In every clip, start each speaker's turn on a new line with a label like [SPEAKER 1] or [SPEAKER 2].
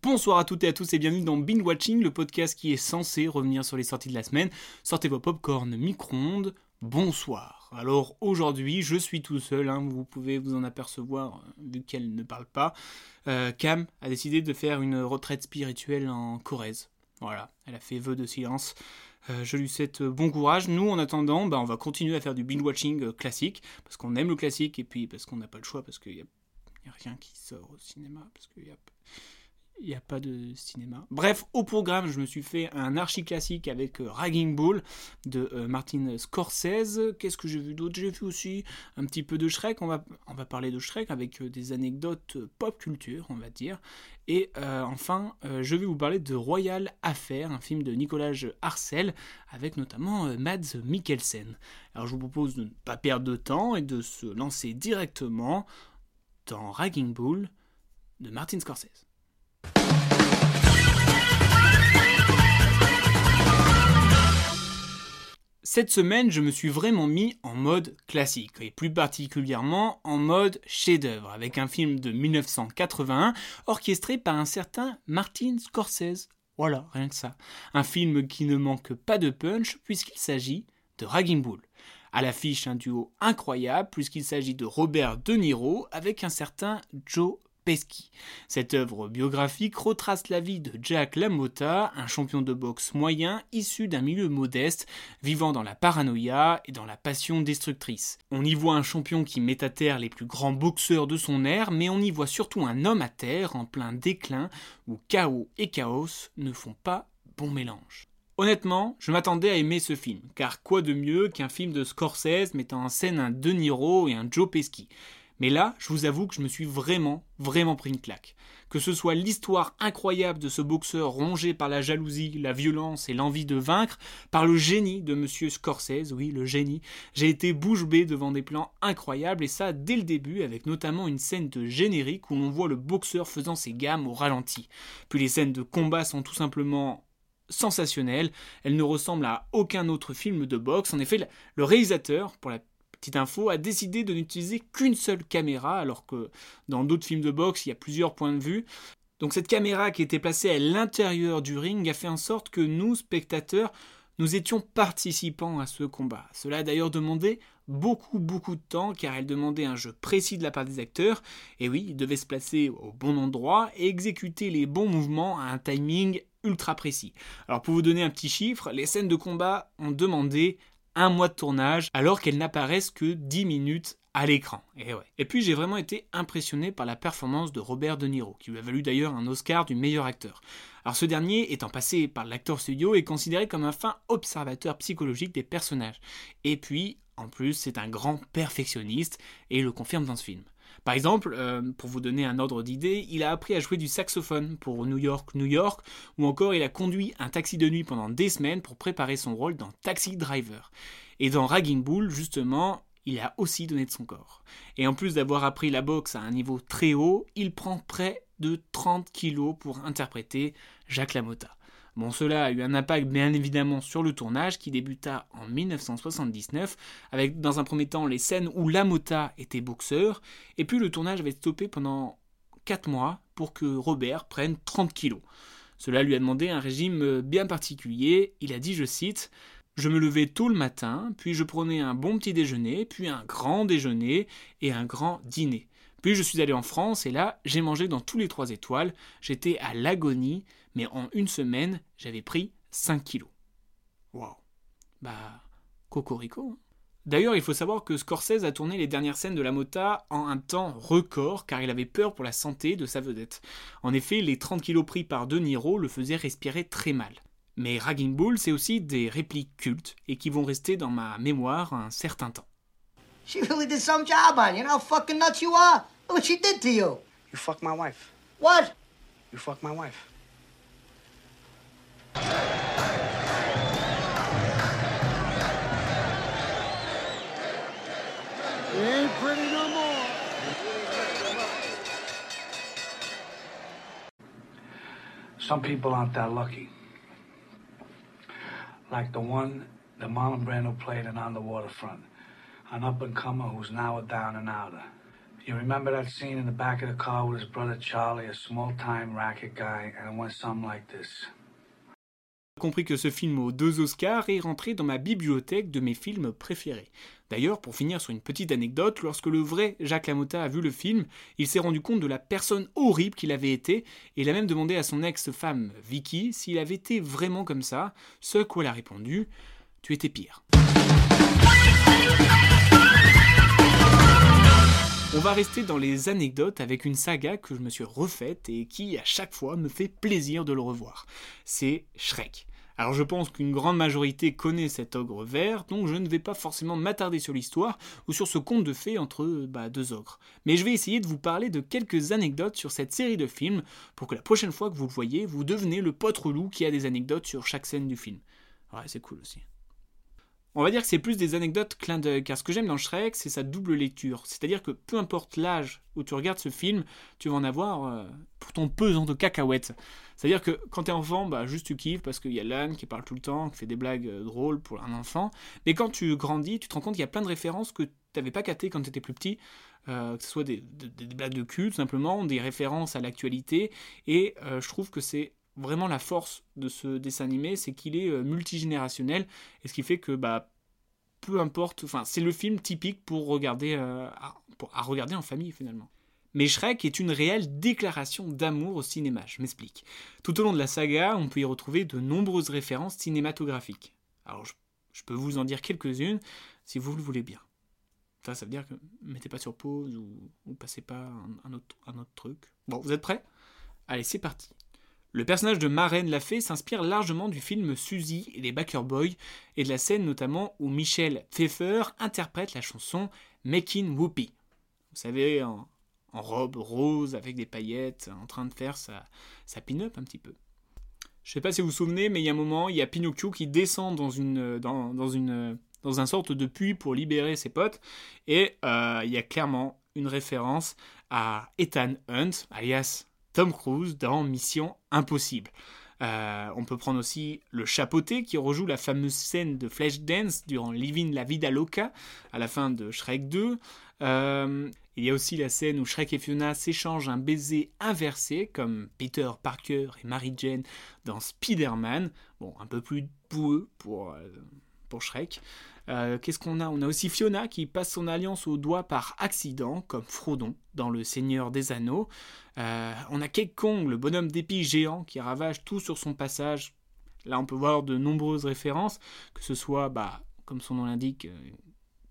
[SPEAKER 1] Bonsoir à toutes et à tous et bienvenue dans Binge Watching, le podcast qui est censé revenir sur les sorties de la semaine. Sortez vos popcorn micro-ondes. Bonsoir. Alors aujourd'hui, je suis tout seul, hein, vous pouvez vous en apercevoir euh, vu qu'elle ne parle pas. Euh, Cam a décidé de faire une retraite spirituelle en Corrèze. Voilà, elle a fait vœu de silence. Euh, je lui souhaite bon courage. Nous, en attendant, bah, on va continuer à faire du binge watching classique parce qu'on aime le classique et puis parce qu'on n'a pas le choix parce qu'il n'y a, rien qui sort au cinéma parce qu'il y a il n'y a pas de cinéma. Bref, au programme, je me suis fait un archi classique avec euh, Ragging Bull de euh, Martin Scorsese. Qu'est-ce que j'ai vu d'autre? J'ai vu aussi un petit peu de Shrek. On va, parler de Shrek avec euh, des anecdotes pop culture, on va dire. Et enfin, je vais vous parler de Royal Affair, un film de Nicolas Arcel avec notamment Mads Mikkelsen. Alors je vous propose de ne pas perdre de temps et de se lancer directement dans Ragging Bull de Martin Scorsese. Cette semaine, je me suis vraiment mis en mode classique, et plus particulièrement en mode chef-d'œuvre, avec un film de 1981 orchestré par un certain Martin Scorsese. Voilà, rien que ça. Un film qui ne manque pas de punch puisqu'il s'agit de Ragging Bull. À l'affiche, un duo incroyable puisqu'il s'agit de Robert De Niro avec un certain Joe cette œuvre biographique retrace la vie de Jack LaMotta, un champion de boxe moyen issu d'un milieu modeste, vivant dans la paranoïa et dans la passion destructrice. On y voit un champion qui met à terre les plus grands boxeurs de son ère, mais on y voit surtout un homme à terre en plein déclin où chaos et chaos ne font pas bon mélange. Honnêtement, je m'attendais à aimer ce film, car quoi de mieux qu'un film de Scorsese mettant en scène un De Niro et un Joe Pesci mais là, je vous avoue que je me suis vraiment, vraiment pris une claque. Que ce soit l'histoire incroyable de ce boxeur rongé par la jalousie, la violence et l'envie de vaincre, par le génie de Monsieur Scorsese, oui, le génie, j'ai été bouche bée devant des plans incroyables et ça dès le début, avec notamment une scène de générique où l'on voit le boxeur faisant ses gammes au ralenti. Puis les scènes de combat sont tout simplement sensationnelles, elles ne ressemblent à aucun autre film de boxe. En effet, le réalisateur, pour la petite info, a décidé de n'utiliser qu'une seule caméra, alors que dans d'autres films de boxe, il y a plusieurs points de vue. Donc cette caméra qui était placée à l'intérieur du ring a fait en sorte que nous, spectateurs, nous étions participants à ce combat. Cela a d'ailleurs demandé beaucoup beaucoup de temps car elle demandait un jeu précis de la part des acteurs et oui, ils devaient se placer au bon endroit et exécuter les bons mouvements à un timing ultra précis. Alors pour vous donner un petit chiffre, les scènes de combat ont demandé un mois de tournage alors qu'elles n'apparaissent que 10 minutes à l'écran. Et, ouais. et puis j'ai vraiment été impressionné par la performance de Robert De Niro, qui lui a valu d'ailleurs un Oscar du meilleur acteur. Alors ce dernier, étant passé par l'acteur studio, est considéré comme un fin observateur psychologique des personnages. Et puis, en plus, c'est un grand perfectionniste, et il le confirme dans ce film. Par exemple, euh, pour vous donner un ordre d'idée, il a appris à jouer du saxophone pour New York, New York, ou encore il a conduit un taxi de nuit pendant des semaines pour préparer son rôle dans Taxi Driver. Et dans Ragging Bull, justement, il a aussi donné de son corps. Et en plus d'avoir appris la boxe à un niveau très haut, il prend près de 30 kilos pour interpréter Jacques Lamotta. Bon, cela a eu un impact bien évidemment sur le tournage qui débuta en 1979 avec dans un premier temps les scènes où Lamota était boxeur et puis le tournage avait stoppé pendant 4 mois pour que Robert prenne 30 kilos. Cela lui a demandé un régime bien particulier. Il a dit, je cite, je me levais tôt le matin, puis je prenais un bon petit déjeuner, puis un grand déjeuner et un grand dîner. Puis je suis allé en France et là, j'ai mangé dans tous les trois étoiles. J'étais à l'agonie, mais en une semaine, j'avais pris 5 kilos. Waouh. Bah, cocorico. Hein. D'ailleurs, il faut savoir que Scorsese a tourné les dernières scènes de la Mota en un temps record car il avait peur pour la santé de sa vedette. En effet, les 30 kilos pris par De Niro le faisaient respirer très mal. Mais Ragging Bull, c'est aussi des répliques cultes et qui vont rester dans ma mémoire un certain temps.
[SPEAKER 2] She really did some job on you. You know how fucking nuts you are? Look what she did to you.
[SPEAKER 3] You fucked my wife.
[SPEAKER 2] What?
[SPEAKER 3] You fucked my wife. Some people aren't that lucky. Like the one that Marlon Brando played in On the Waterfront. An up-and-comer who's now a down and outer. You remember that scene in the back of the car with his brother Charlie, a small-time racket guy, and it went something like this.
[SPEAKER 1] Compris que ce film aux deux Oscars est rentré dans ma bibliothèque de mes films préférés. D'ailleurs, pour finir sur une petite anecdote, lorsque le vrai Jacques Lamotta a vu le film, il s'est rendu compte de la personne horrible qu'il avait été, et il a même demandé à son ex-femme Vicky s'il avait été vraiment comme ça, ce quoi elle a répondu Tu étais pire. On va rester dans les anecdotes avec une saga que je me suis refaite et qui à chaque fois me fait plaisir de le revoir. C'est Shrek. Alors je pense qu'une grande majorité connaît cet ogre vert, donc je ne vais pas forcément m'attarder sur l'histoire ou sur ce conte de fées entre bah, deux ogres. Mais je vais essayer de vous parler de quelques anecdotes sur cette série de films pour que la prochaine fois que vous le voyez, vous devenez le pote relou qui a des anecdotes sur chaque scène du film. Ouais, c'est cool aussi. On va dire que c'est plus des anecdotes clin d'œil, car ce que j'aime dans Shrek, c'est sa double lecture. C'est-à-dire que peu importe l'âge où tu regardes ce film, tu vas en avoir euh, pour ton pesant de cacahuètes. C'est-à-dire que quand t'es enfant, bah juste tu kiffes parce qu'il y a l'âne qui parle tout le temps, qui fait des blagues euh, drôles pour un enfant. Mais quand tu grandis, tu te rends compte qu'il y a plein de références que t'avais pas captées quand t'étais plus petit. Euh, que ce soit des, blagues de cul, tout simplement, des références à l'actualité. Et je trouve que c'est vraiment la force de ce dessin animé, c'est qu'il est, euh, multigénérationnel, et ce qui fait que bah peu importe, enfin c'est le film typique pour regarder euh, à, regarder en famille finalement. Mais Shrek est une réelle déclaration d'amour au cinéma, je m'explique. Tout au long de la saga, on peut y retrouver de nombreuses références cinématographiques. Alors je, peux vous en dire quelques-unes si vous le voulez bien. Ça, ça veut dire que mettez pas sur pause ou, ou passez pas un, autre, un autre truc. Bon, vous êtes prêts? Allez, c'est parti. Le personnage de Marraine la Fée s'inspire largement du film Suzy et les Backer Boys et de la scène notamment où Michel Pfeiffer interprète la chanson Making Whoopi. Vous savez, en, robe rose avec des paillettes, en train de faire sa, pin-up un petit peu. Je sais pas si vous vous souvenez, mais il y a un moment, il y a Pinocchio qui descend dans une, dans, une, dans un sorte de puits pour libérer ses potes, et euh, il y a clairement une référence à Ethan Hunt, alias Tom Cruise dans Mission Impossible. Euh, on peut prendre aussi le chapeauté qui rejoue la fameuse scène de Flashdance durant Living la Vida Loca à la fin de Shrek 2. Euh, il y a aussi la scène où Shrek et Fiona s'échangent un baiser inversé comme Peter Parker et Mary Jane dans Spider-Man. Bon, un peu plus boueux pour, euh, pour Shrek. Euh, qu'est-ce qu'on a? On a aussi Fiona qui passe son alliance au doigt par accident, comme Frodon dans Le Seigneur des Anneaux. Euh, on a King Kong, le bonhomme d'épi géant qui ravage tout sur son passage. Là, on peut voir de nombreuses références, que ce soit, bah, comme son nom l'indique, euh,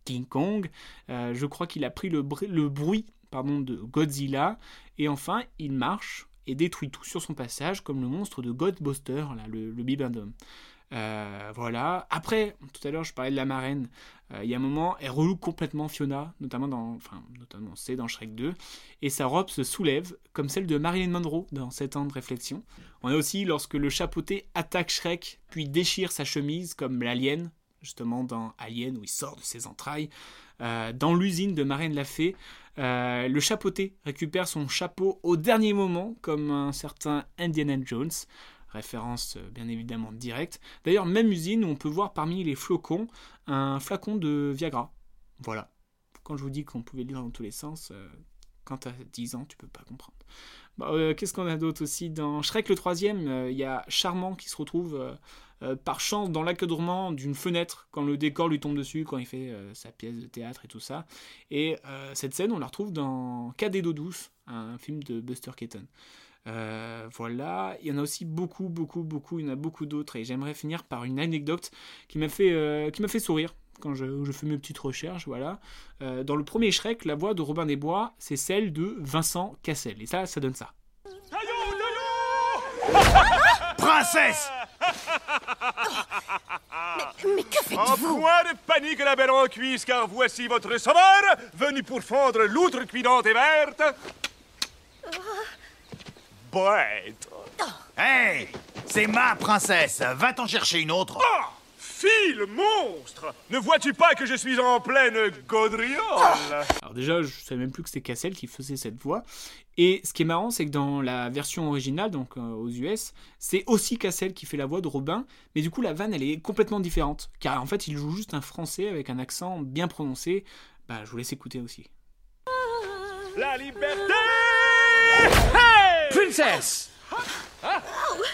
[SPEAKER 1] King Kong. je crois qu'il a pris le, bruit pardon, de Godzilla. Et enfin, il marche et détruit tout sur son passage, comme le monstre de Godbuster, là, le, le. Euh, voilà. Après, tout à l'heure, je parlais de la marraine. Euh, il y a un moment, elle reloue complètement Fiona, notamment dans, enfin, notamment c'est dans Shrek 2, et sa robe se soulève comme celle de Marilyn Monroe dans 7 ans de réflexion. On a aussi lorsque le chapeauté attaque Shrek, puis déchire sa chemise comme l'alien, justement dans Alien où il sort de ses entrailles. Euh, dans l'usine de Marine la Fée, le chapeauté récupère son chapeau au dernier moment, comme un certain Indiana Jones référence euh, bien évidemment directe. D'ailleurs, même usine où on peut voir parmi les flocons un flacon de Viagra. Voilà. Quand je vous dis qu'on pouvait lire dans tous les sens, euh, quand tu as 10 ans, tu peux pas comprendre. Bah, euh, qu'est-ce qu'on a d'autre aussi Dans Shrek le troisième, il y a Charmant qui se retrouve par chance dans l'acadrement d'une fenêtre quand le décor lui tombe dessus, quand il fait sa pièce de théâtre et tout ça. Et cette scène, on la retrouve dans Cadet d'eau douce, un film de Buster Keaton. Euh, voilà, il y en a aussi beaucoup, beaucoup, beaucoup, il y en a beaucoup d'autres et j'aimerais finir par une anecdote qui m'a fait, euh, qui m'a fait sourire quand je, je, fais mes petites recherches, voilà. Euh, dans le premier Shrek, la voix de Robin des Bois, c'est celle de Vincent Cassel et ça, ça donne ça.
[SPEAKER 4] Princesse
[SPEAKER 5] mais, que faites-vous?
[SPEAKER 6] Point de panique, la belle en cuisse, car voici votre sauveur, venu pour fendre l'outre cuidante et verte.
[SPEAKER 4] Hé C'est ma princesse. Va t'en chercher une autre.
[SPEAKER 6] Oh file, monstre. Ne vois-tu pas que je suis en pleine gaudriole
[SPEAKER 1] Alors déjà, je savais même plus que c'était Cassel qui faisait cette voix. Et ce qui est marrant, c'est que dans la version originale, donc euh, aux US, c'est aussi Cassel qui fait la voix de Robin, mais du coup la vanne elle est complètement différente, car en fait il joue juste un français avec un accent bien prononcé. Bah, je vous laisse écouter aussi.
[SPEAKER 6] La liberté!
[SPEAKER 4] Hey Princess
[SPEAKER 5] Wait,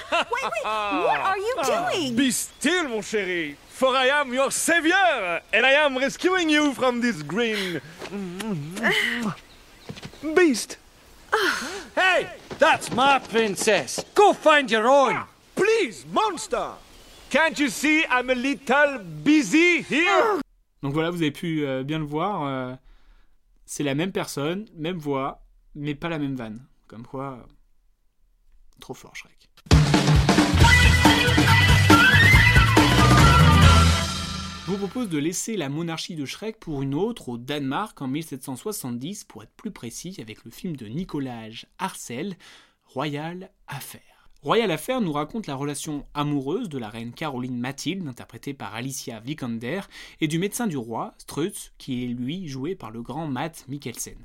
[SPEAKER 5] wait, what are you doing?
[SPEAKER 6] Be still, mon chéri, for I am your savior, and I am rescuing you from this green beast.
[SPEAKER 4] Hey That's my princess Go find your own
[SPEAKER 6] Please, monster! Can't you see I'm a little busy here?
[SPEAKER 1] Donc voilà, vous avez pu euh, bien le voir. euh, c'est la même personne, même voix, mais pas la même vanne. Comme quoi, euh, trop fort Shrek. Je vous propose de laisser la monarchie de Shrek pour une autre au Danemark en 1770, pour être plus précis, avec le film de Nicolas Arcel, Royal Affair. Royal Affair nous raconte la relation amoureuse de la reine Caroline Mathilde, interprétée par Alicia Vikander, et du médecin du roi, Strutz, qui est lui joué par le grand Matt Mikkelsen.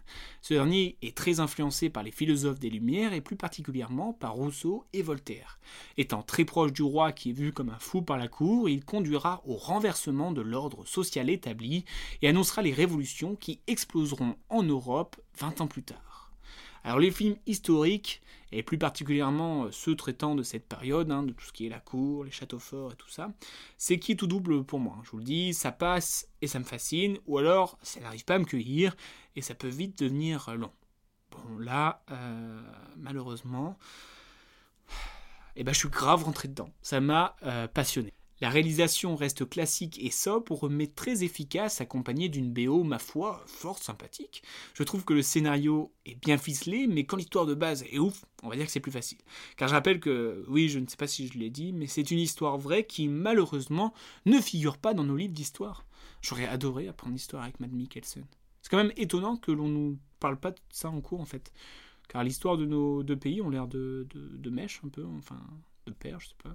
[SPEAKER 1] Ce dernier est très influencé par les philosophes des Lumières et plus particulièrement par Rousseau et Voltaire. Étant très proche du roi qui est vu comme un fou par la cour, il conduira au renversement de l'ordre social établi et annoncera les révolutions qui exploseront en Europe 20 ans plus tard. Alors les films historiques, et plus particulièrement euh, ceux traitant de cette période, hein, de tout ce qui est la cour, les châteaux forts et tout ça, c'est qui est tout double pour moi. Je vous le dis, ça passe et ça me fascine, ou alors ça n'arrive pas à me cueillir et ça peut vite devenir long. Bon là, euh, malheureusement, eh ben, je suis grave rentré dedans. Ça m'a euh, passionné. La réalisation reste classique et sobre, mais très efficace, accompagnée d'une BO, ma foi, fort sympathique. Je trouve que le scénario est bien ficelé, mais quand l'histoire de base est ouf, on va dire que c'est plus facile. Car je rappelle que, oui, je ne sais pas si je l'ai dit, mais c'est une histoire vraie qui, malheureusement, ne figure pas dans nos livres d'histoire. J'aurais adoré apprendre l'histoire avec Matt Mikkelsen. C'est quand même étonnant que l'on nous parle pas de ça en cours, en fait. Car l'histoire de nos deux pays ont l'air de, de, de mèche, un peu, enfin, de pair, je sais pas.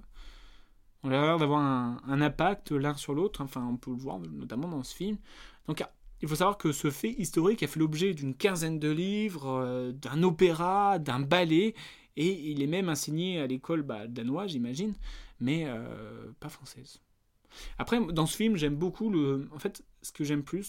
[SPEAKER 1] On a l'air d'avoir un, impact l'un sur l'autre, enfin on peut le voir notamment dans ce film. Donc il faut savoir que ce fait historique a fait l'objet d'une quinzaine de livres, euh, d'un opéra, d'un ballet, et il est même enseigné à l'école bah, danoise, j'imagine, mais euh, pas française. Après, dans ce film, j'aime beaucoup le. En fait, ce que j'aime plus,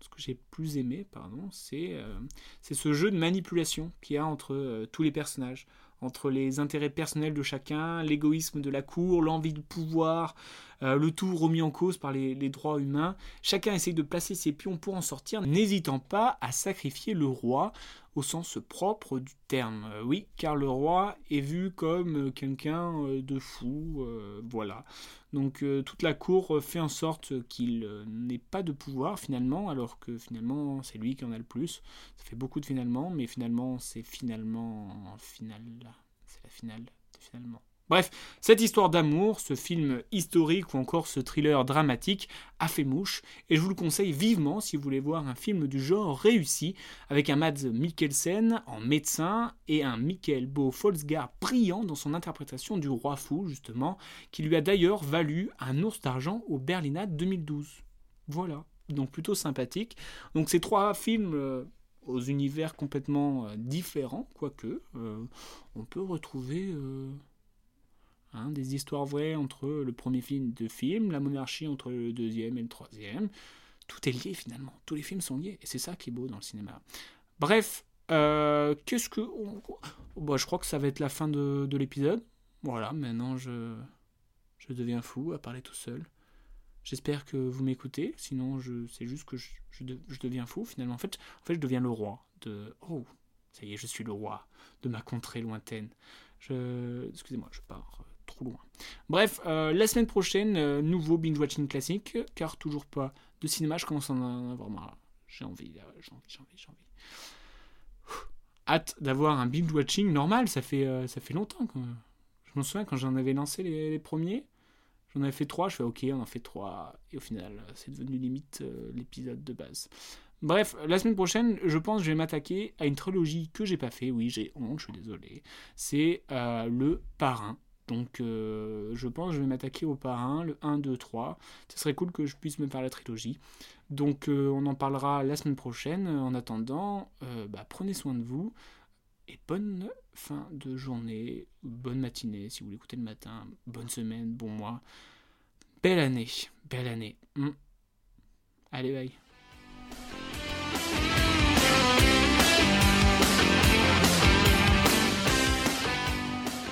[SPEAKER 1] ce que j'ai plus aimé, pardon, c'est euh, ce jeu de manipulation qu'il y a entre tous les personnages entre les intérêts personnels de chacun, l'égoïsme de la cour, l'envie de pouvoir, euh, le tout remis en cause par les, droits humains. Chacun essaye de placer ses pions pour en sortir, n'hésitant pas à sacrifier le roi au sens propre du terme. Euh, oui, car le roi est vu comme quelqu'un euh, de fou, voilà. Donc toute la cour fait en sorte qu'il n'ait pas de pouvoir finalement, alors que finalement c'est lui qui en a le plus. Ça fait beaucoup de finalement, mais finalement c'est finalement final. C'est la finale finalement. Bref, cette histoire d'amour, ce film historique ou encore ce thriller dramatique a fait mouche et je vous le conseille vivement si vous voulez voir un film du genre réussi avec un Mads Mikkelsen en médecin et un Mikkel Bo Folsgaard brillant dans son interprétation du roi fou justement qui lui a d'ailleurs valu un ours d'argent au Berlinade 2012. Voilà, donc plutôt sympathique. Donc ces trois films euh, aux univers complètement euh, différents, quoique euh, on peut retrouver Hein, des histoires vraies entre le premier film de film, la monarchie entre le deuxième et le troisième. Tout est lié finalement. Tous les films sont liés. Et c'est ça qui est beau dans le cinéma. Bref, euh, qu'est-ce que. Bon, je crois que ça va être la fin de, de l'épisode. Voilà, maintenant je, je deviens fou à parler tout seul. J'espère que vous m'écoutez. Sinon, c'est juste que je, je, de, je, deviens fou finalement. En fait, en fait, je deviens le roi de. Oh, ça y est, je suis le roi de ma contrée lointaine. Je... Excusez-moi, je pars loin. Bref, euh, la semaine prochaine, euh, nouveau binge-watching classique, car toujours pas de cinéma, je commence à en avoir marre. J'ai envie, j'ai envie, j'ai envie, j'ai envie. Hâte d'avoir un binge-watching normal, ça fait, euh, ça fait longtemps. Quand... Je m'en souviens quand j'en avais lancé les, premiers, j'en avais fait trois, je fais ok, on en fait trois, et au final, c'est devenu limite l'épisode de base. Bref, la semaine prochaine, je pense que je vais m'attaquer à une trilogie que j'ai pas fait. Oui, j'ai honte, je suis désolé. C'est euh, le parrain Donc euh, je pense que je vais m'attaquer au parrain, le 1, 2, 3. Ce serait cool que je puisse me faire la trilogie. Donc euh, on en parlera la semaine prochaine. En attendant, euh, bah, prenez soin de vous. Et bonne fin de journée, bonne matinée si vous l'écoutez le matin, bonne semaine, bon mois. Belle année, belle année. Mm. Allez, bye.